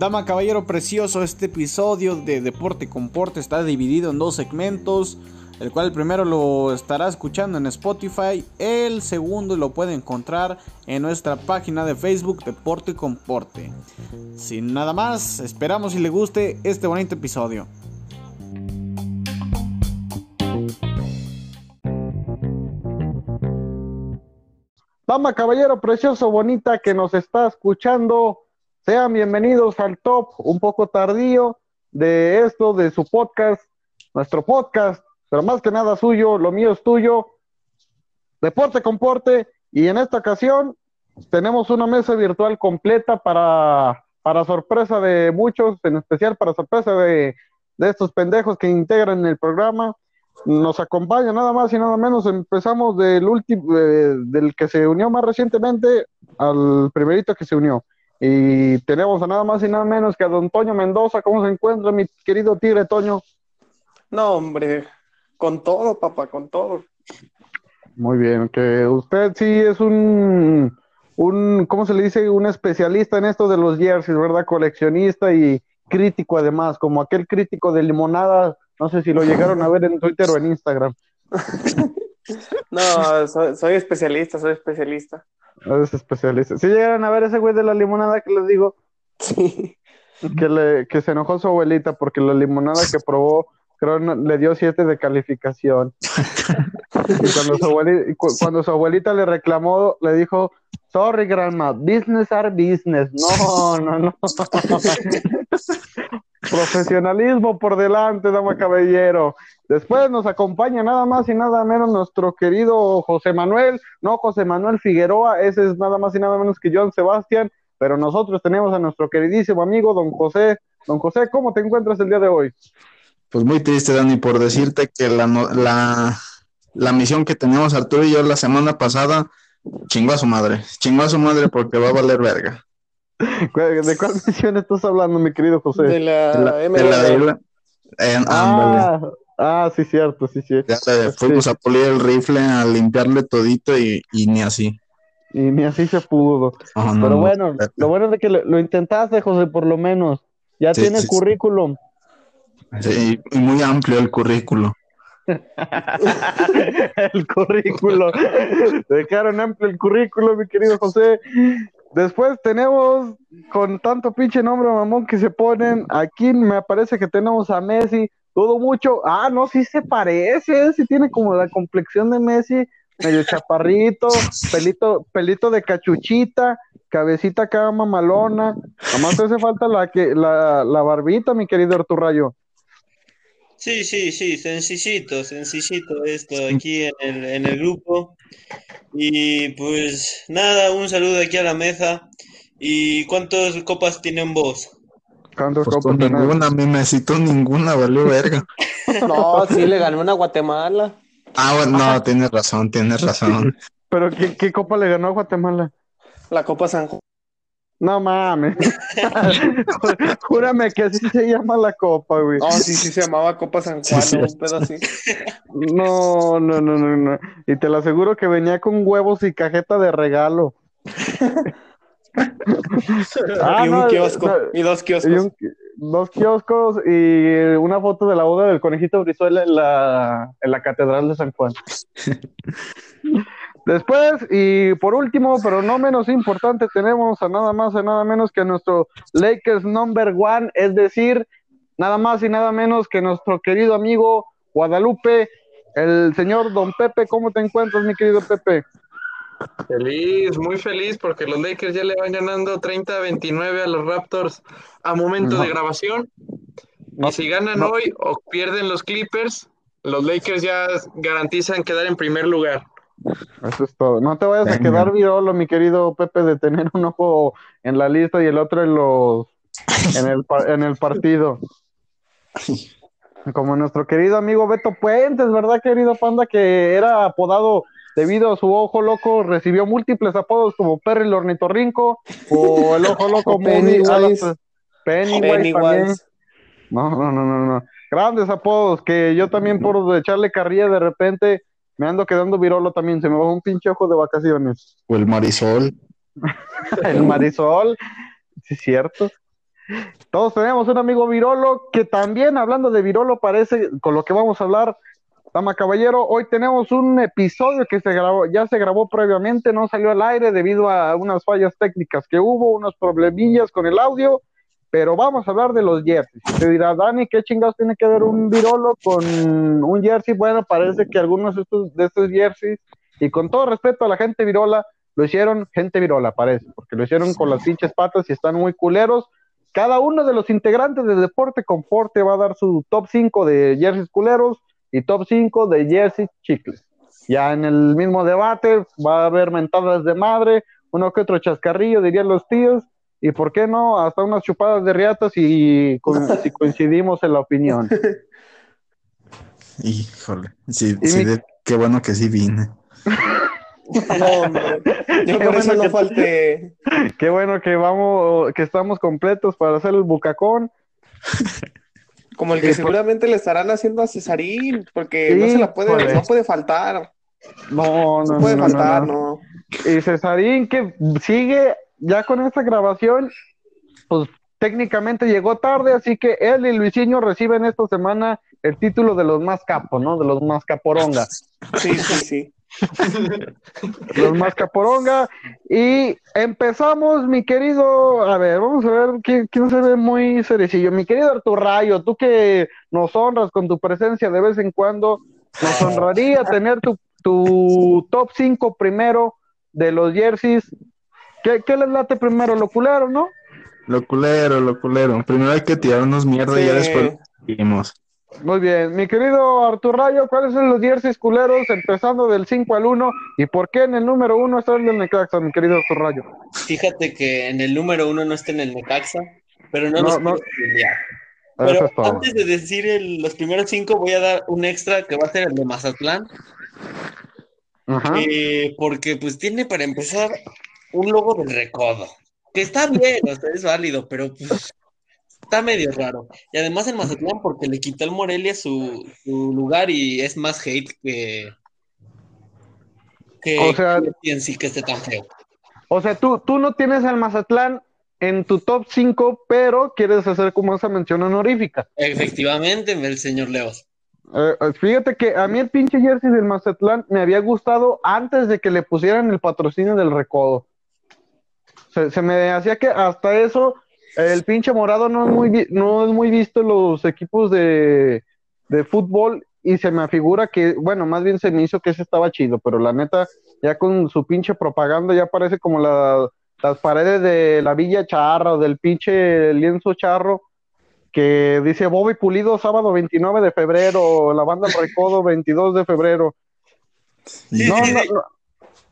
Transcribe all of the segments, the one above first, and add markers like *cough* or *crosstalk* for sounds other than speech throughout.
Dama, caballero precioso, este episodio de Deporte con Porte está dividido en dos segmentos, el cual el primero lo estará escuchando en Spotify, el segundo lo puede encontrar en nuestra página de Facebook Deporte con Porte. Sin nada más, esperamos y le guste este bonito episodio. Dama, caballero precioso, bonita que nos está escuchando. Sean bienvenidos al top un poco tardío de esto, de su podcast, nuestro podcast, pero más que nada suyo, lo mío es tuyo, Deporte Comporte, y en esta ocasión tenemos una mesa virtual completa para, para sorpresa de muchos, en especial para sorpresa de, de estos pendejos que integran el programa. Nos acompaña nada más y nada menos, empezamos del último, eh, del que se unió más recientemente al primerito que se unió. Y tenemos a nada más y nada menos que a don Toño Mendoza. ¿Cómo se encuentra mi querido tigre Toño? No, hombre, con todo, papá, con todo. Muy bien, que usted sí es un, un, ¿cómo se le dice? Un especialista en esto de los jerseys, ¿verdad? Coleccionista y crítico además, como aquel crítico de limonada, no sé si lo llegaron a ver en Twitter o en Instagram. *laughs* no, soy, soy especialista, soy especialista. Es especialista. Si llegaron a ver ese güey de la limonada que les digo. Sí. Que, le, que se enojó su abuelita porque la limonada que probó, creo, le dio siete de calificación. y cuando su, abuelita, cuando su abuelita le reclamó, le dijo, sorry, grandma, business are business. No, no, no. *laughs* Profesionalismo por delante, dama caballero. Después nos acompaña nada más y nada menos nuestro querido José Manuel, no José Manuel Figueroa, ese es nada más y nada menos que John Sebastián, pero nosotros tenemos a nuestro queridísimo amigo don José. Don José, ¿cómo te encuentras el día de hoy? Pues muy triste, Dani, por decirte que la, la, la misión que teníamos Arturo y yo la semana pasada, chingó a su madre, chingó a su madre porque va a valer verga. *laughs* ¿De cuál *laughs* misión estás hablando, mi querido José? De la, De la, de la de la- en- Ah, ah, sí, cierto, sí, sí. Ya le fuimos a pulir el rifle, a limpiarle todito y, y ni así. Y ni así se pudo. Oh, no, Pero no. bueno, lo bueno es de que lo, lo intentaste, José, por lo menos. Ya Sí, tienes sí, sí. currículum. Sí, y muy amplio el currículo. *laughs* el currículo. Dejaron amplio el currículo, mi querido José. Después tenemos, con tanto pinche nombre mamón que se ponen, aquí me parece que tenemos a Messi, todo mucho. Ah, no, sí se parece, sí tiene como la complexión de Messi, medio chaparrito, *laughs* pelito, pelito de cachuchita, cabecita acá mamalona. Nomás te hace falta la, que, la, la barbita, mi querido Arturrayo. Sí, sí, sí, sencillito, sencillito esto aquí en el, en el grupo. Y pues nada, un saludo aquí a la mesa. ¿Y cuántas copas tienen vos? ¿Cuántos Pues copas tenés? ninguna, me necesito ninguna, valió verga. *laughs* No, sí, le ganó una Guatemala. Ah, bueno, no, tienes razón, tienes razón. *laughs* Pero ¿qué, qué copa le ganó a Guatemala? La Copa San Juan. No mames. *laughs* Júrame que así se llama la copa, güey. Oh, sí, sí, se llamaba Copa San Sí, Juan, sí. ¿no? un pedo así. No, no, no, no, no. Y te lo aseguro que venía con huevos y cajeta de regalo. *laughs* Ah, y un no, kiosco, no, y dos y kioscos. un- dos kioscos y una foto de la boda del conejito Brizuela en la, en la Catedral de San Juan. *laughs* Después, y por último, pero no menos importante, tenemos a nada más y nada menos que a nuestro Lakers number one, es decir, nada más y nada menos que nuestro querido amigo Guadalupe, el señor Don Pepe. ¿Cómo te encuentras, mi querido Pepe? Feliz, muy feliz porque los Lakers ya le van ganando 30 a 29 a los Raptors a momento No. de grabación. No, y si ganan no. hoy o pierden los Clippers, los Lakers ya garantizan quedar en primer lugar. Eso es todo. No te vayas a quedar virolo, mi querido Pepe, de tener un ojo en la lista y el otro en los en el, en el partido. Como nuestro querido amigo Beto Puentes, ¿verdad, querido Panda? Que era apodado debido a su ojo loco, recibió múltiples apodos como Perry el ornitorrinco o el ojo loco Pennywise. Alas- Pennywise, también. Pennywise. No, no, no, no, no. Grandes apodos que yo también por echarle carrilla de repente me ando quedando virolo también, se me va un pinche ojo de vacaciones. O el Marisol. *laughs* El Marisol, sí es cierto. Todos tenemos un amigo virolo que también, hablando de virolo, parece con lo que vamos a hablar, Dama Caballero, hoy tenemos un episodio que se grabó, ya se grabó previamente, no salió al aire debido a unas fallas técnicas que hubo, unos problemillas con el audio, pero vamos a hablar de los jerseys. Te dirá, Dani, ¿qué chingados tiene que ver un virolo con un jersey? Bueno, parece que algunos de estos, de estos jerseys, y con todo respeto a la gente virola, lo hicieron gente virola, parece, porque lo hicieron con las pinches patas y están muy culeros. Cada uno de los integrantes de Deporte Comporte va a dar su top 5 de jerseys culeros y top 5 de jerseys chicles. Ya en el mismo debate va a haber mentadas de madre, uno que otro chascarrillo, dirían los tíos, y por qué no, hasta unas chupadas de riatas y si *laughs* coincidimos en la opinión. *laughs* Híjole. Sí, Y sí, mi- de- qué bueno que sí vine. No, hombre. Yo *laughs* Qué por eso bueno no que- falté. Qué bueno que vamos, que estamos completos para hacer el bucacón. Como el Sí, que por- seguramente le estarán haciendo a Cesarín, porque no se la puede, no puede faltar. No, no, No puede no, no, faltar, no. no. Y Cesarín que sigue ya con esta grabación, pues técnicamente llegó tarde, así que él y Luisinho reciben esta semana el título de los más capos, ¿no? De los más caporonga. Sí, sí, sí. *laughs* Los más caporonga. Y empezamos, mi querido, a ver, vamos a ver quién, quién se ve muy cerecillo. Mi querido Arturrayo, tú que nos honras con tu presencia de vez en cuando, nos honraría tener tu, tu top 5 primero de los jerseys. ¿Qué, qué les late primero? ¿Lo culero, no? Lo culero, lo culero. Primero hay que tirarnos mierda y ya Sí. después seguimos. Muy bien, mi querido Artur Rayo, ¿cuáles son los jerseys culeros empezando del 5 al 1 y por qué en el número 1 está el del Necaxa, mi querido Artur Rayo? Fíjate que en el número uno no está en el Necaxa, pero no, No, nos no. Pero es antes de decir el- los primeros cinco, voy a dar un extra que va a ser el de Mazatlán, Ajá. eh, porque pues tiene para empezar un logo del recodo, que está bien, o sea, es válido, pero pues está medio raro. Y además el Mazatlán porque le quitó al Morelia su, su lugar y es más hate que, que O sea- que en sí que esté tan feo. O sea, tú, tú no tienes al Mazatlán en tu top 5, pero quieres hacer como esa mención honorífica. Efectivamente, el señor Leos. Eh, eh, fíjate que a mí el pinche jersey del Mazatlán me había gustado antes de que le pusieran el patrocinio del recodo. Se, se me hacía que hasta eso el pinche morado no es muy, no es muy visto en los equipos de, de fútbol y se me afigura que, bueno, más bien se me hizo que ese estaba chido, pero la neta, ya con su pinche propaganda ya parece como la- las paredes de la Villa Charra o del pinche lienzo charro que dice Bobby Pulido sábado 29 de febrero, la banda Recodo 22 de febrero. Sí, No, sí, no, sí. no.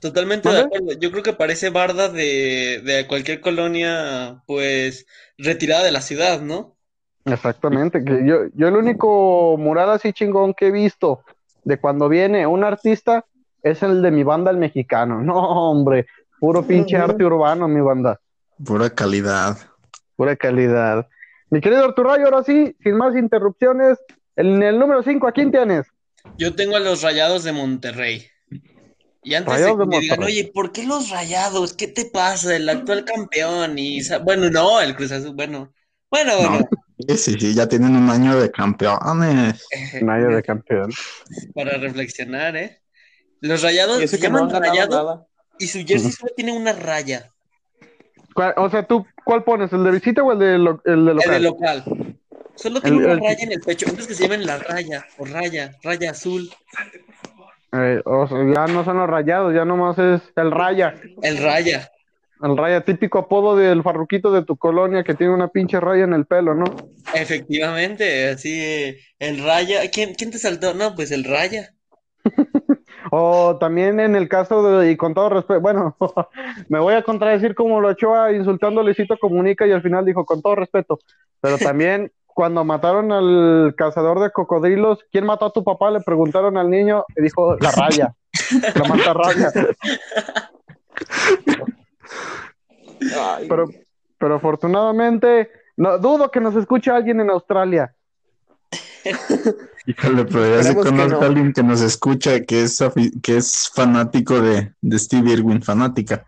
Totalmente de acuerdo. Yo creo que parece barda de, de cualquier colonia, pues, retirada de la ciudad, ¿no? Exactamente, que yo, yo el único mural así chingón que he visto de cuando viene un artista es el de mi banda el mexicano. *laughs* No, hombre, puro pinche arte urbano, mi banda, Pura calidad. pura calidad. Mi querido Arturayo, ahora sí, sin más interrupciones, en el número 5, ¿a quién tienes? Yo tengo a los Rayados de Monterrey. Y antes Rayados de de que me digan, oye, ¿por qué los Rayados? ¿Qué te pasa? El actual campeón. Y, bueno, no, el Cruz Azul, bueno. Bueno, No. bueno. Sí, sí, sí, ya tienen un año de campeones. Nadie de campeón. Para reflexionar, ¿eh? Los Rayados se no llaman Rayados nada. y su jersey solo tiene una raya. ¿Cuál- O sea, ¿tú cuál pones? ¿El de visita o el de, lo- el de El local? de local. Solo tiene El- una el- raya en el pecho. Antes que se llamen la raya o raya, raya azul. Eh, o sea, ya no son los rayados, ya nomás es el raya. El raya. El raya, típico apodo del farruquito de tu colonia que tiene una pinche raya en el pelo, ¿no? Efectivamente, así, el raya. ¿Quién, quién te saltó? No, pues el raya. *laughs* O también en el caso de, y con todo respeto, bueno, *laughs* me voy a contradecir como lo Ochoa insultando a Luisito Comunica y al final dijo con todo respeto, pero también cuando mataron al cazador de cocodrilos, ¿quién mató a tu papá? Le preguntaron al niño y dijo la raya, la mata raya, Ay, pero, pero afortunadamente, no, dudo que nos escuche alguien en Australia. Híjole, pero ya se no. a alguien que nos escucha que es, que es fanático de, de Steve Irwin, fanática.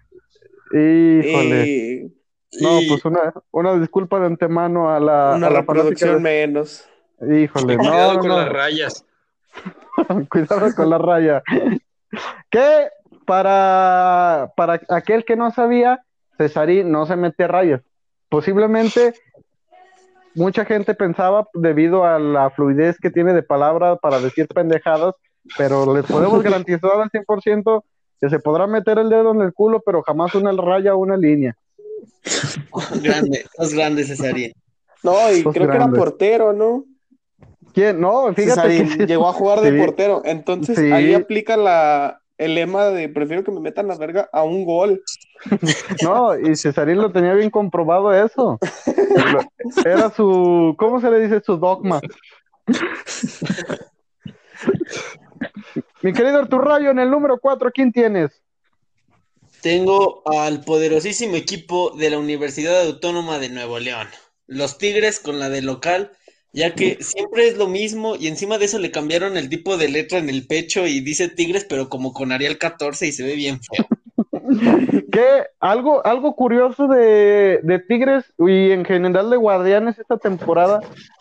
Híjole. Y No, Y- pues una, una disculpa de antemano a la, una a la reproducción fanática menos. de- Híjole, no, *laughs* Cuidado no, con no. las rayas. *laughs* Cuidado con la raya. Que para, para aquel que no sabía, Cesarín no se mete rayas. Posiblemente mucha gente pensaba debido a la fluidez que tiene de palabra para decir pendejadas, pero les podemos garantizar al 100% que se podrá meter el dedo en el culo, pero jamás una raya o una línea. Grande, sos grande, Cesarín. No, y Sos creo que era portero, ¿no? ¿Quién? No, fíjate Cesarín que *laughs* llegó a jugar de Sí. portero. Entonces Sí. ahí aplica la, el lema de prefiero que me metan la verga a un gol. *laughs* No, y Cesarín lo tenía bien comprobado eso. Era su, ¿cómo se le dice? Su dogma. *laughs* Mi querido Arturrayo, en el número 4, ¿quién tienes? Tengo al poderosísimo equipo de la Universidad Autónoma de Nuevo León, los Tigres con la de local, ya que siempre es lo mismo y encima de eso le cambiaron el tipo de letra en el pecho y dice Tigres, pero como con Arial 14 y se ve bien feo. *laughs* Que algo, algo curioso de, de Tigres y en general de Guardianes esta temporada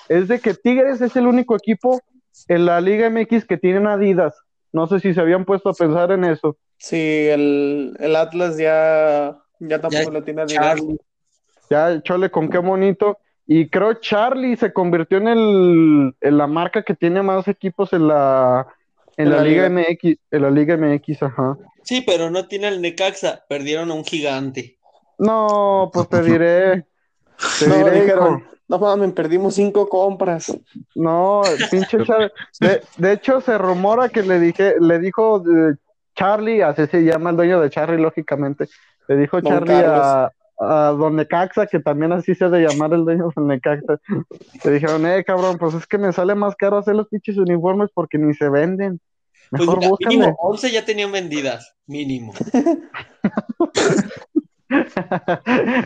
es de que Tigres es el único equipo en la Liga MX que tienen Adidas. No sé si se habían puesto a pensar en eso. Sí, el, el Atlas ya, ya tampoco Ya, lo tiene Charlie. Ya, chole, con qué bonito. Y creo Charlie se convirtió en el en la marca que tiene más equipos en la en, En la, la Liga liga. MX, en la Liga MX, ajá. Sí, pero no tiene al Necaxa, perdieron a un gigante. No, pues te *laughs* diré, te No, diré, dijeron, no mames, perdimos cinco compras. No, pinche Charlie. De, de hecho, se rumora que le dije, le dijo eh, Charlie, así se llama el dueño de Charlie, lógicamente. Le dijo Don Charlie a, a Don Necaxa, que también así se ha de llamar el dueño de Necaxa. Le dijeron, eh, cabrón, pues es que me sale más caro hacer los pinches uniformes porque ni se venden. Pues Mejor mira, búscale. mínimo 11 ya tenían vendidas, mínimo. *laughs*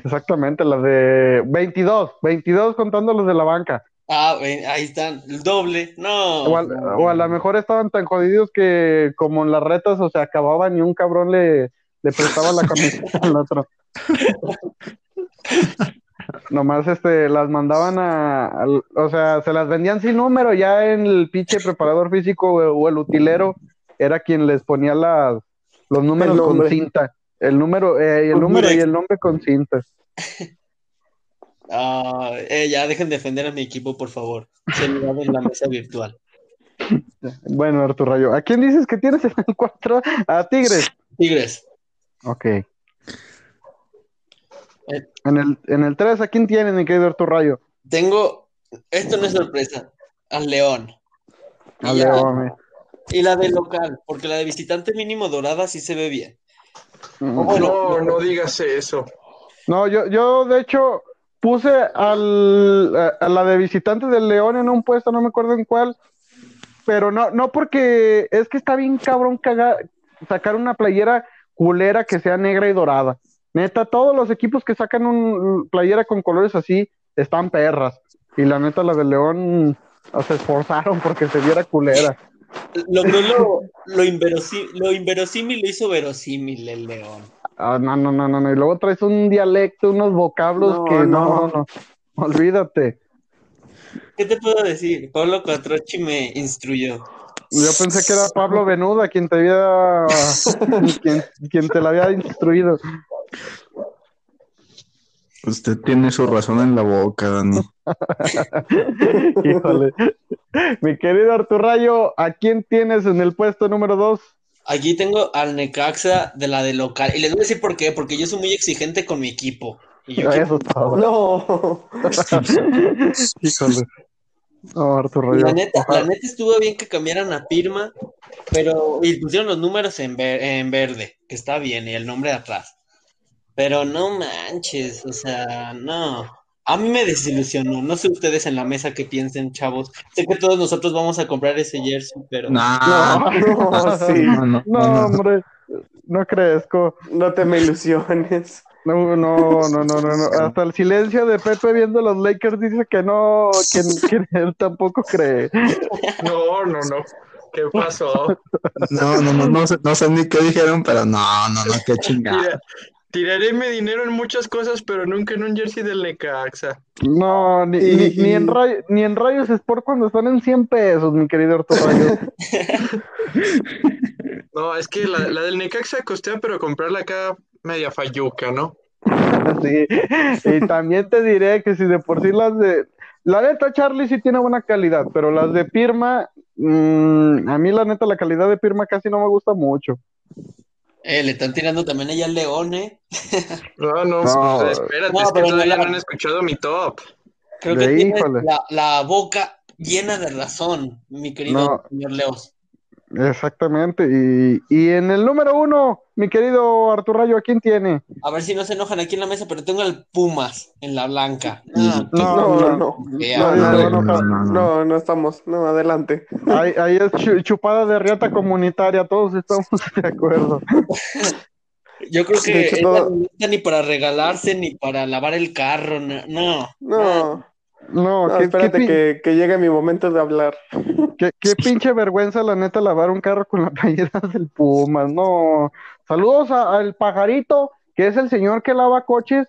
Exactamente, las de 22, 22 contando los de la banca. Ah, ven, ahí están, el doble. No. O a, o a lo mejor estaban tan jodidos que como en las retas, o sea, acababan y un cabrón le, le prestaba la camiseta al otro. Nomás este, las mandaban a, o sea, se las vendían sin número, ya en el pinche preparador físico o, o el utilero era quien les ponía las, los números con cinta. El número, eh, y el número y el nombre con cinta. Ah, eh, ya dejen de defender a mi equipo, por favor. Seriedad en la mesa virtual. Bueno, Arturo Rayo, ¿a quién dices que tienes en el *laughs* 4? A Tigres. Tigres. Ok. En el, en el 3, ¿a quién tienes, mi querido Arturo Rayo? Tengo, esto no es sorpresa, al León. Y A ya- León, eh. Y la de local, porque la de visitante mínimo dorada sí se ve bien. Mm. No, no digas eso. No, yo, yo de hecho puse al, a, a la de visitante del León en un puesto, no me acuerdo en cuál, pero no, no porque es que está bien cabrón caga- sacar una playera culera que sea negra y dorada. Neta, todos los equipos que sacan un playera con colores así están perras. Y la neta, la del León se esforzaron porque se viera culera. Logró lo, lo, inverosí- lo inverosímil lo hizo verosímil el León. Ah, no, no, no, no, no. Y luego traes un dialecto, unos vocablos No, que no, no. no, olvídate. ¿Qué te puedo decir? Pablo Cuatrochi me instruyó. Yo pensé que era Pablo Venuda quien te había, *laughs* quien, quien te la había instruido. Usted tiene su razón en la boca, Dani. *laughs* Híjole. Mi querido Arturrayo, ¿a quién tienes en el puesto número dos? Aquí tengo al Necaxa de la de local. Y les voy a decir por qué, porque yo soy muy exigente con mi equipo. Y yo quiero- Eso es todo. No. *laughs* Híjole. No, Arturrayo. La neta, la neta estuvo bien que cambiaran a Pirma, pero y pusieron los números en, ver- en verde, que está bien, y el nombre de atrás. Pero no manches, o sea, no. A mí me desilusionó. No sé ustedes en la mesa qué piensen, chavos. Sé que todos nosotros vamos a comprar ese jersey, pero No, No, *laughs* sí. no, no, No, no. hombre, no crezco. No te me ilusiones. No, no, no, no, no, no. Hasta el silencio de Pepe viendo los Lakers dice que no, que, que *laughs* él tampoco cree. No, no, no. ¿Qué pasó? *laughs* No, no, no, no sé, no sé ni qué dijeron, pero no, no, no, qué chingada. Tira- tiraré mi dinero en muchas cosas, pero nunca en un jersey del Necaxa. No, ni, Y- ni, ni en Ray- ni en Rayos Sport cuando están en 100 pesos, mi querido Rayos. *laughs* No, es que la, la del Necaxa costea, pero comprarla acá media falluca, ¿no? *laughs* Sí. Y también te diré que si de por sí las de. La neta, Charlie sí tiene buena calidad, pero las de Pirma, mm, a mí la neta, la calidad de Pirma casi no me gusta mucho. Eh, le están tirando también allá al León, ¿eh? *laughs* No, no, No. pues, espérate, No, es que pero todavía no, no han escuchado mi top. Creo que híjole. la, la boca llena de razón, mi querido No. señor Leos. Exactamente. Y, y en el número uno, mi querido Arturo Rayo, ¿a quién tiene? A ver si no se enojan aquí en la mesa, pero tengo al Pumas en la blanca. No, No, no, no, no. No, no, no, no. No, no estamos. No, adelante. Ahí, ahí es chu- chupada de riata comunitaria, todos estamos *laughs* de acuerdo. Yo creo que hecho, no está ni para regalarse ni para lavar el carro. No. no. No, No, no, qué, qué espérate que, que llegue mi momento de hablar. qué- qué *laughs* pinche vergüenza, la neta, lavar un carro con la playera *laughs* del Pumas. No. Saludos al pajarito, que es el señor que lava coches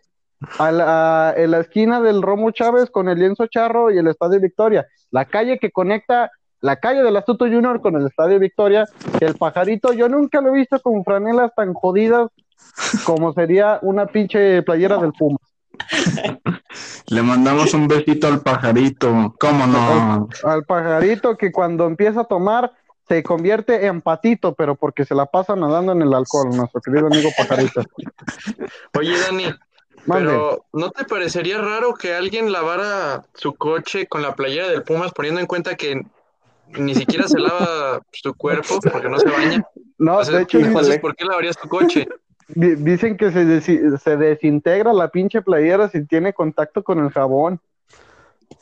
a la- en la esquina del Romo Chávez con el lienzo charro y el Estadio Victoria. La calle que conecta la calle del Astuto Junior con el Estadio Victoria. El pajarito, yo nunca lo he visto con franelas tan jodidas como sería una pinche playera del Pumas. *laughs* Le mandamos un besito al pajarito. ¿Cómo no? al pajarito que cuando empieza a tomar se convierte en patito, pero porque se la pasa nadando en el alcohol, nuestro querido amigo pajarito. Oye, Dani, Mande. pero ¿no te parecería raro que alguien lavara su coche con la playera del Pumas, poniendo en cuenta que ni siquiera se lava su cuerpo porque no se baña? No, O sea, de hecho, entonces, híjole. ¿por qué lavarías tu coche? Di- dicen que se, se desintegra la pinche playera si tiene contacto con el jabón.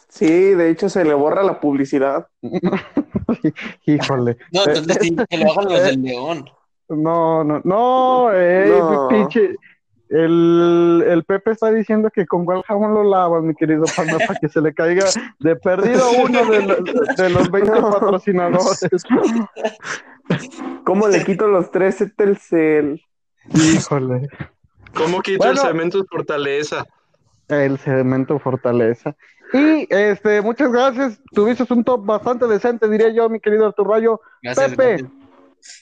Sí, de hecho se le borra la publicidad. *laughs* Híjole. No, entonces sí, que lo hagan los del León. No, no, no, ey, No. pinche. El, el Pepe está diciendo que con cuál jabón lo lavas, mi querido Panda, para que se le caiga de perdido uno de, lo- de los 20 No. patrocinadores. ¿Cómo le quito los tres Telcel? Híjole. ¿Cómo quita el cemento fortaleza? El cemento fortaleza. Y este, muchas gracias. Tuviste un top bastante decente, diría yo, mi querido Arturo Rayo. Gracias, Pepe, gracias.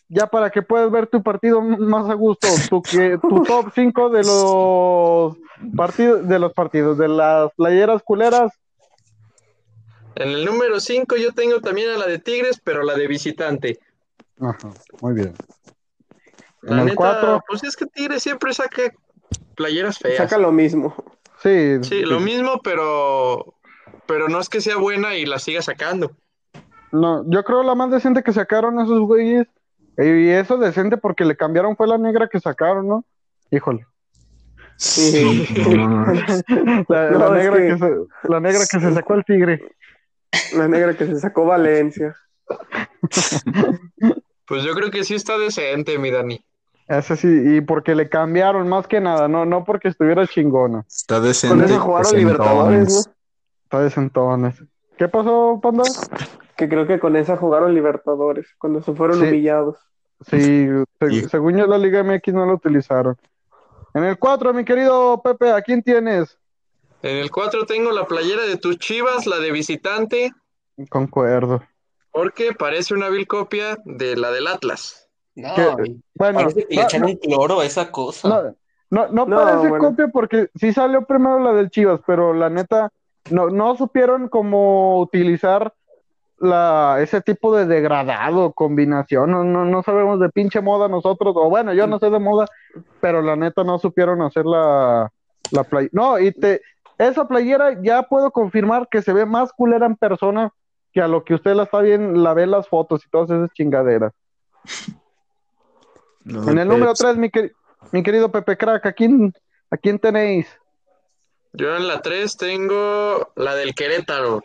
ya para que puedas ver tu partido más a gusto, tu, que, tu top 5 de los partidos, de los partidos, de las playeras culeras. En el número 5 yo tengo también a la de Tigres, pero la de visitante. Ajá, muy bien. La En el neta, cuatro. pues es que Tigres siempre saca playeras feas. Saca lo mismo. Sí, Sí, lo mismo, pero pero no es que sea buena y la siga sacando. No, yo creo la más decente que sacaron esos güeyes. Y eso decente porque le cambiaron fue la negra que sacaron, ¿no? Híjole. Sí. *laughs* La, No, la es negra que- que se, la negra que se sacó el tigre. La negra que se sacó Valencia. *laughs* Pues yo creo que sí está decente, mi Dani. Ese sí, y porque le cambiaron más que nada, no, no porque estuviera chingona. Está decente. Con eso jugaron Libertadores, ¿no? Está de sentones. ¿Qué pasó, Panda? Que creo que con esa jugaron Libertadores, cuando se fueron Sí. humillados. Sí, se- Y- según yo la Liga MX no lo utilizaron. En el 4, mi querido Pepe, ¿a quién tienes? En el 4 tengo la playera de tus Chivas, la de visitante, Concuerdo. porque parece una vil copia de la del Atlas. No. Bueno, parece que le no, echaron cloro a esa cosa. no, no, no No, parece bueno. copia porque sí salió primero la del Chivas, pero la neta no, no supieron cómo utilizar la, ese tipo de degradado, combinación. No, no, no sabemos de pinche moda nosotros, o bueno, yo no sé de moda, pero la neta no supieron hacer la, la playera. No, y te, esa playera ya puedo confirmar que se ve más culera en persona que a lo que usted la está bien, la ve en las fotos y todas esas chingaderas. *laughs* En el número 3, mi, mi querido Pepe Crack, ¿a quién, ¿a quién tenéis? Yo en la 3 tengo la del Querétaro,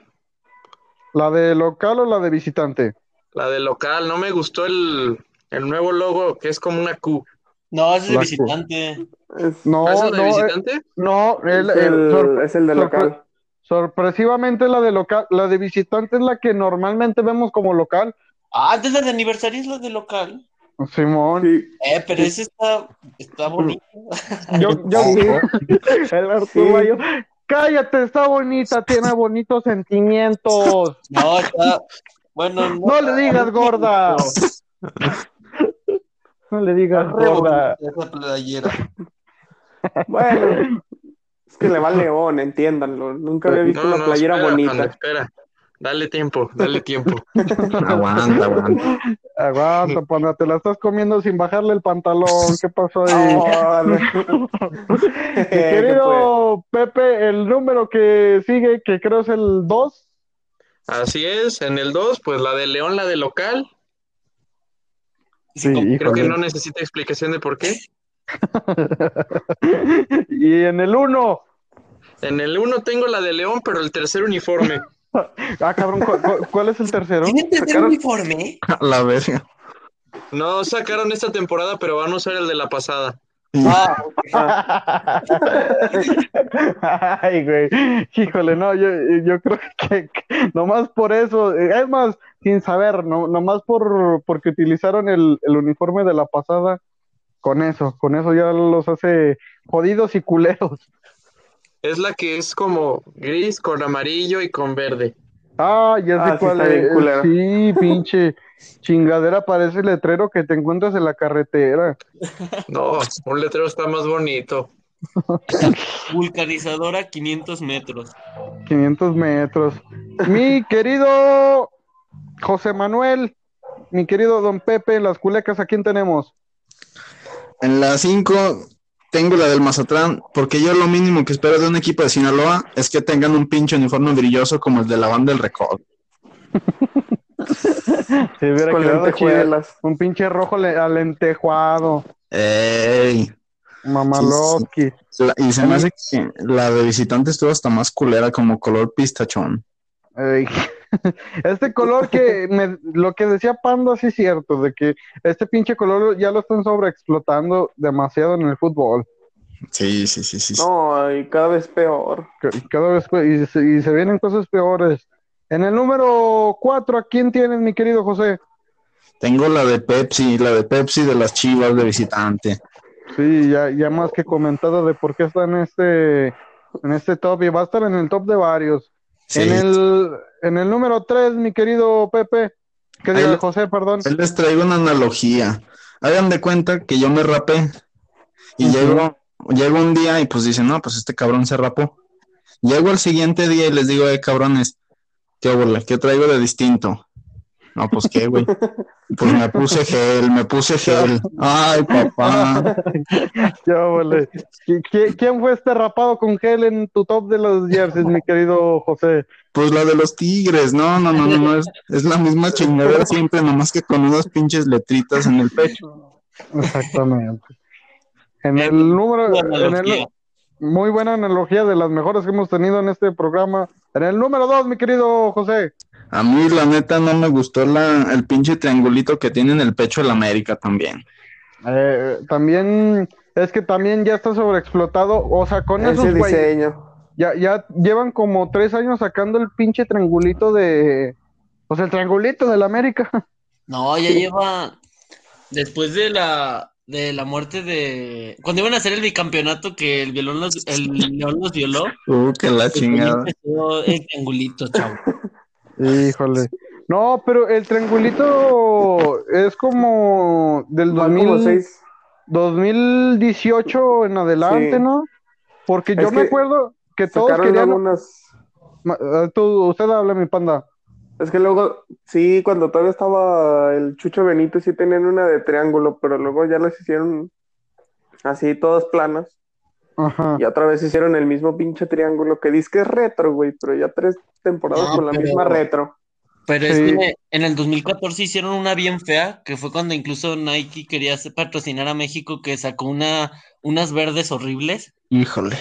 ¿La de local o la de visitante? la del local. No me gustó el, el nuevo logo, que es como una Q. No, ese es de visitante. Es, No, ¿Ah, ¿Esa es la no, eh, visitante? no, el- es el el, es el de local. sorpresivamente la de local, la de visitante es la que normalmente vemos como local. Ah, antes la de aniversario es la de local. Simón, Sí. Eh, pero ese está, está bonito. *laughs* yo, yo sí. El Arturo Sí. Bayo, Cállate, está bonita, tiene bonitos sentimientos. No, está. Bueno, no. No le digas gorda. No le digas gorda. esa playera. Bueno, es que le va al León, entiéndanlo. Nunca había visto No, una no, playera espera, bonita. Espera. Dale tiempo, dale tiempo. *laughs* Aguanta, aguanta. Aguanta, *laughs* panda, te la estás comiendo sin bajarle el pantalón. ¿Qué pasó ahí? Oh, *laughs* querido Pepe, el número que sigue, que creo es el 2. Así es, en el 2, pues la de León, la de local. Sí, Creo que no necesita explicación de por qué. Y en el 1. En el 1 tengo la de León, pero el tercer uniforme. *laughs* Ah, cabrón, ¿cu- cu- ¿cuál es el tercero? ¿Tiene tercer Sacaron- uniforme? *laughs* La verga. No sacaron esta temporada, pero van a usar el de la pasada. Ah, *laughs* ah, Ay, güey. Híjole, no, yo, yo creo que, que nomás por eso, eh, es más, sin saber, no, nomás por porque utilizaron el, el uniforme de la pasada, con eso, con eso ya los hace jodidos y culeros. Es la que es como gris con amarillo y con verde. Ah, ya sé Ah, sí, cuál es. Sí, pinche chingadera parece letrero que te encuentras en la carretera. No, un letrero está más bonito. Vulcanizadora 500 metros. 500 metros. Mi querido José Manuel, mi querido Don Pepe, las culecas, ¿a quién tenemos? En la 5 tengo la del Mazatlán, porque yo lo mínimo que espero de un equipo de Sinaloa es que tengan un pinche uniforme brilloso como el de la banda del Recodo. *laughs* Se hubiera con quedado chido. lentejuelas. Un pinche rojo le- alentejuado. ¡Ey! Mamaloski. La- y se me hace que la de visitante estuvo hasta más culera, como color pistachón. Ey. *laughs* Este color que me, lo que decía Panda sí es cierto, de que este pinche color ya lo están sobreexplotando demasiado en el fútbol. Sí, sí, sí, sí. No, y cada vez peor. Cada vez y se, y se vienen cosas peores. En el número 4, ¿a quién tienes, mi querido José? Tengo la de Pepsi, la de Pepsi de las Chivas de visitante. Sí, ya, ya más que comentado de por qué está en este, en este top y va a estar en el top de varios. Sí. En el, en el número 3, mi querido Pepe, que diga José, perdón. Ahí les traigo una analogía. Hagan de cuenta que yo me rapé y llego, llego un día y pues dicen, no, pues este cabrón se rapó. Llego al siguiente día y les digo, eh, cabrones, ¿qué óvole? ¿Qué traigo de distinto? No, pues qué, güey. Pues me puse gel, me puse gel. Ay, papá. Ya, vale. ¿Qui- qui- ¿Quién fue este rapado con gel en tu top de los jerseys, mi querido José? Pues la de los tigres, no, no, no, no, no, es, es la misma chingadera siempre, nomás que con unas pinches letritas en el pecho. Exactamente. En el número, en el-. Muy buena analogía de las mejores que hemos tenido en este programa. En el número 2, mi querido José. A mí, la neta, no me gustó la, el pinche triangulito que tiene en el pecho el América también. Eh, también, es que también ya está sobreexplotado. O sea, con Ese esos güey, diseño. ya, ya llevan como tres años sacando el pinche triangulito de. Pues el triangulito del América. No, ya lleva. Después de la, de la muerte de. Cuando iban a hacer el bicampeonato que el violón los, el León los violó. Uh, que la ahí chingada. el triangulito, chavo. Híjole. No, pero el triangulito es como del Van como 2000, seis. 2018 en adelante, Sí. ¿no? Porque Es yo me que acuerdo que todos querían. algunas. Eh, Tú, usted habla, mi panda. Es que luego, sí, cuando todavía estaba el Chucho Benito, sí tenían una de triángulo, pero luego ya las hicieron así, todas planas. Ajá. Y otra vez hicieron el mismo pinche triángulo que dice que es retro, güey, pero ya tres temporadas No, con la pero- misma retro. Pero es que en el 2014 hicieron una bien fea, que fue cuando incluso Nike quería hacer- patrocinar a México, que sacó una, unas verdes horribles. Híjole.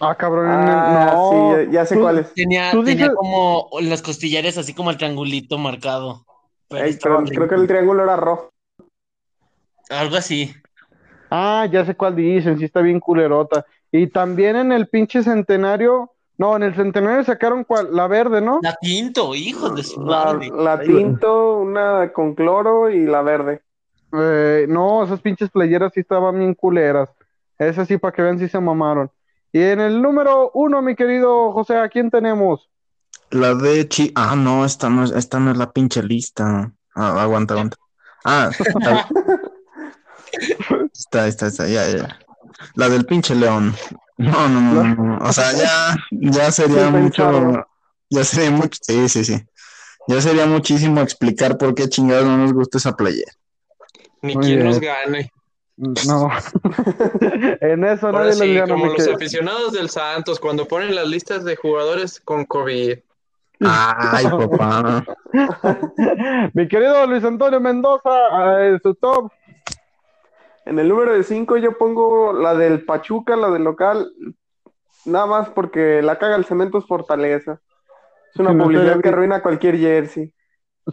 Ah, cabrón. Ah, no. sí, ya, ya sé Tú- cuál es. Tenía, Tú tenía dices- como los costillares así como el triangulito marcado. Pero Ey, estaba pero creo que el triángulo era rojo. Algo así. Ah, ya sé cuál dicen, sí está bien culerota. Y también en el pinche centenario, no, en el centenario sacaron cuál, la verde, ¿no? La tinto, hijo de su La, madre. la tinto, una con cloro y la verde. Eh, no, esas pinches playeras sí estaban bien culeras. Esas sí, para que vean si se mamaron. Y en el número uno, mi querido José, ¿a quién tenemos? La de Chi. Ah, no, esta no es, esta no es la pinche lista. Ah, aguanta, aguanta. Ah, la- *laughs* está, está, está, ya, ya. La del pinche león. No, no, no. O sea, ya, ya sería Sí, mucho. Ya sería mucho. Sí, sí, sí. Ya sería muchísimo explicar por qué chingados no nos gusta esa playera. Ni Muy quien bien. nos gane. No. *laughs* en eso Ahora nadie sí, gana, como los aficionados del Santos, cuando ponen las listas de jugadores con COVID. Ay, *laughs* papá. *laughs* Mi querido Luis Antonio Mendoza, eh, su top. En el número de 5 yo pongo la del Pachuca, la del local, nada más porque la caga el Cementos Fortaleza. Es una no publicidad que arruina cualquier jersey.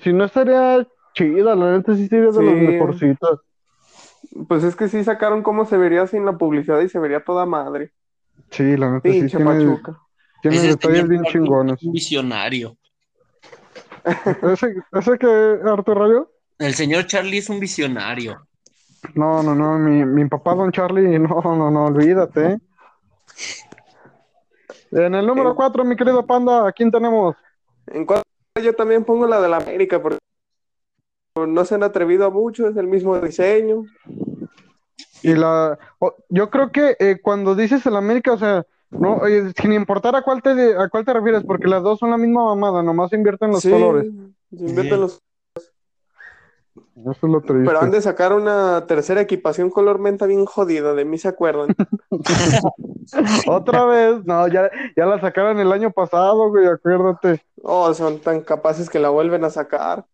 Si no estaría chida, la neta sí sería de Sí. las mejorcitas. Pues es que sí sacaron cómo se vería sin la publicidad y se vería toda madre. Sí, la neta sí tiene, tiene detalles bien chingones. es Un visionario. *laughs* ¿Ese, ese que Arturo Radio? El señor Charlie es un visionario. No, no, no, mi, mi papá Don Charlie, *laughs* no, no, no, olvídate. ¿eh? En el número Eh. 4, mi querido Panda, ¿a quién tenemos? En cuanto yo también pongo la del América porque no se han atrevido a mucho, es el mismo diseño. Y la, yo creo que eh, cuando dices el América, o sea, no, eh, sin importar a cuál te, a cuál te refieres, porque las dos son la misma mamada, nomás invierten los Sí, colores. se invierten Sí. los- Eso es lo triste. Pero han de sacar una tercera equipación color menta bien jodida, de mí se acuerdan. *laughs* *laughs* Otra vez, no, ya, ya la sacaron el año pasado, güey, acuérdate. Oh, son tan capaces que la vuelven a sacar.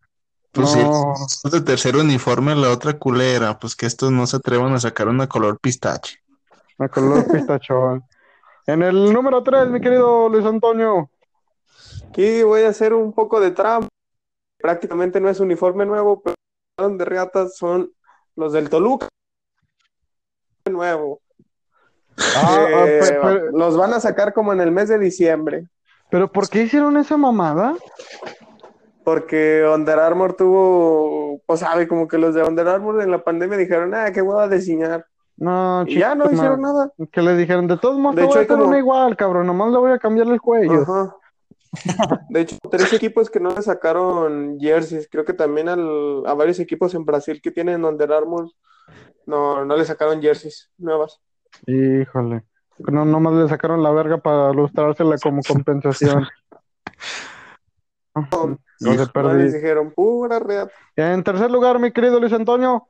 Pues No. sí, es de tercer uniforme, la otra culera. Pues que estos no se atrevan a sacar una color pistache. La color pistachón. En el número 3, mi querido Luis Antonio. Aquí voy a hacer un poco de trampa. Prácticamente no es uniforme nuevo, pero de reatas son los del Toluca. Nuevo. Ah, ah, Eh, los van a sacar como en el mes de diciembre. pero ¿por qué hicieron esa mamada? Porque Under Armour tuvo, pues sabe, como que los de Under Armour en la pandemia dijeron, ah, qué hueva diseñar. No, Y ya no hicieron nada. Que le dijeron, de todos modos, De te hecho, voy a hacer como- una igual, cabrón, nomás le voy a cambiar el cuello. Ajá. De hecho, tres equipos que no le sacaron jerseys. Creo que también al- a varios equipos en Brasil que tienen Under Armour no, no le sacaron jerseys nuevas. Híjole. No, nomás le sacaron la verga para lustrársela como compensación. *laughs* No perdí. les dijeron, pura reata. En tercer lugar, mi querido Luis Antonio.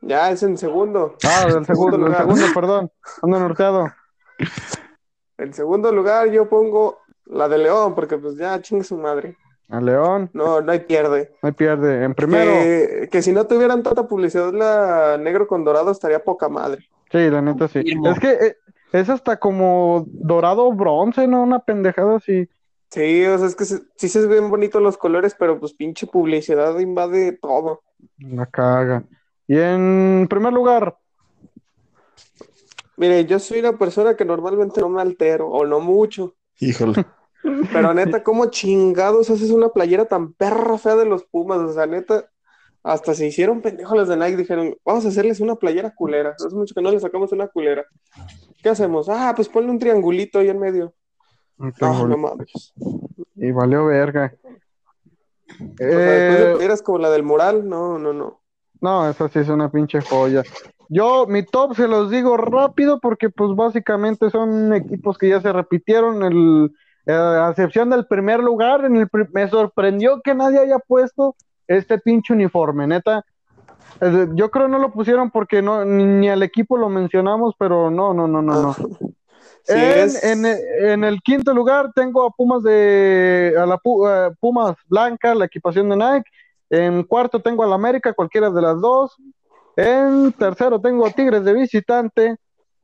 Ya es en segundo. Ah, del *laughs* segundo, del lugar. segundo, perdón. Ando norteado. En segundo lugar, yo pongo la de León, porque pues ya chingue su madre. A León, No, no hay pierde. no hay pierde. En primero, Que, que si no tuvieran tanta publicidad, la negro con dorado estaría poca madre. sí, la neta sí. Es que eh, es hasta como dorado bronce, ¿no? Una pendejada así. Sí, o sea, es que se- sí se ven bonitos los colores, pero pues pinche publicidad invade todo. La caga. Y en primer lugar, Mire, yo soy una persona que normalmente no me altero, o no mucho, Híjole. *laughs* pero neta, ¿cómo chingados haces una playera tan perra fea de los Pumas? O sea, neta, hasta se hicieron pendejos los de Nike, dijeron, vamos a hacerles una playera culera. Hace mucho que no le sacamos una culera. ¿Qué hacemos? Ah, pues ponle un triangulito ahí en medio. No, no mames. y valió verga. O sea, de Eh, playeras como la del mural, no, no, no. No, esa sí es una pinche joya. Yo, mi top se los digo rápido porque pues básicamente son equipos que ya se repitieron, el, eh, a excepción del primer lugar, en el me sorprendió que nadie haya puesto este pinche uniforme, neta. Eh, Yo creo no lo pusieron porque no, ni, ni al equipo lo mencionamos, pero no, no, no, no, no. *laughs* En, en- en el quinto lugar tengo a Pumas de a la eh, Pumas blanca, la equipación de Nike. En cuarto tengo a la América, cualquiera de las dos. En tercero tengo a Tigres de visitante.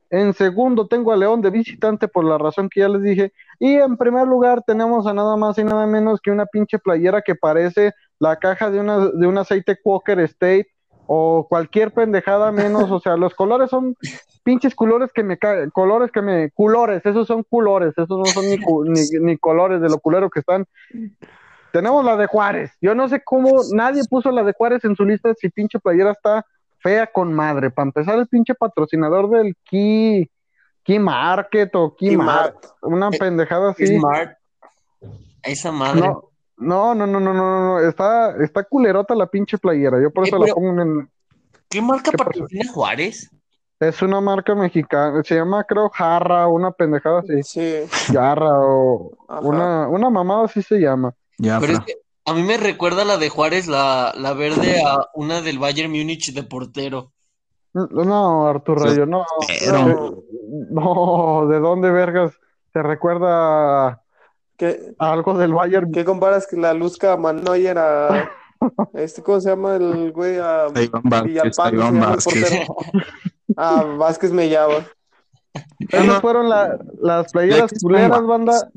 En segundo tengo a León de visitante por la razón que ya les dije. Y en primer lugar tenemos a nada más y nada menos que una pinche playera que parece la caja de, una, de un aceite Walker State o cualquier pendejada menos, o sea, los colores son pinches colores que me caen, colores que me, colores, esos son colores, esos no son ni, ni, ni colores de lo culero que están. Tenemos la de Juárez, yo no sé cómo nadie puso la de Juárez en su lista si pinche playera está fea con madre, para empezar el pinche patrocinador del Key, Key Market o Key, Key Mart, Mart. una Eh, pendejada así. Smart. Esa madre. No, no, no, no, no, no, no, está, está culerota la pinche playera, yo por Eh, eso la pongo en, ¿Qué marca ¿Qué patrocina Juárez? es una marca mexicana, se llama creo Jarra, una pendejada así, Sí. Jarra o Ajá. una, una mamada así se llama. Ya, Pero es que a mí me recuerda la de Juárez, la, la verde, a una del Bayern Múnich de portero. No, Arturo. Rayo, no, Pero- no, no, ¿de dónde vergas te recuerda a ¿Qué, algo del Bayern? qué comparas que la Luzca Manoyer a *laughs* este, ¿cómo se llama el güey? A A Iván Vázquez, a Villalpando. A Vázquez Mellado. Esas fueron la- las playeras culeras, banda.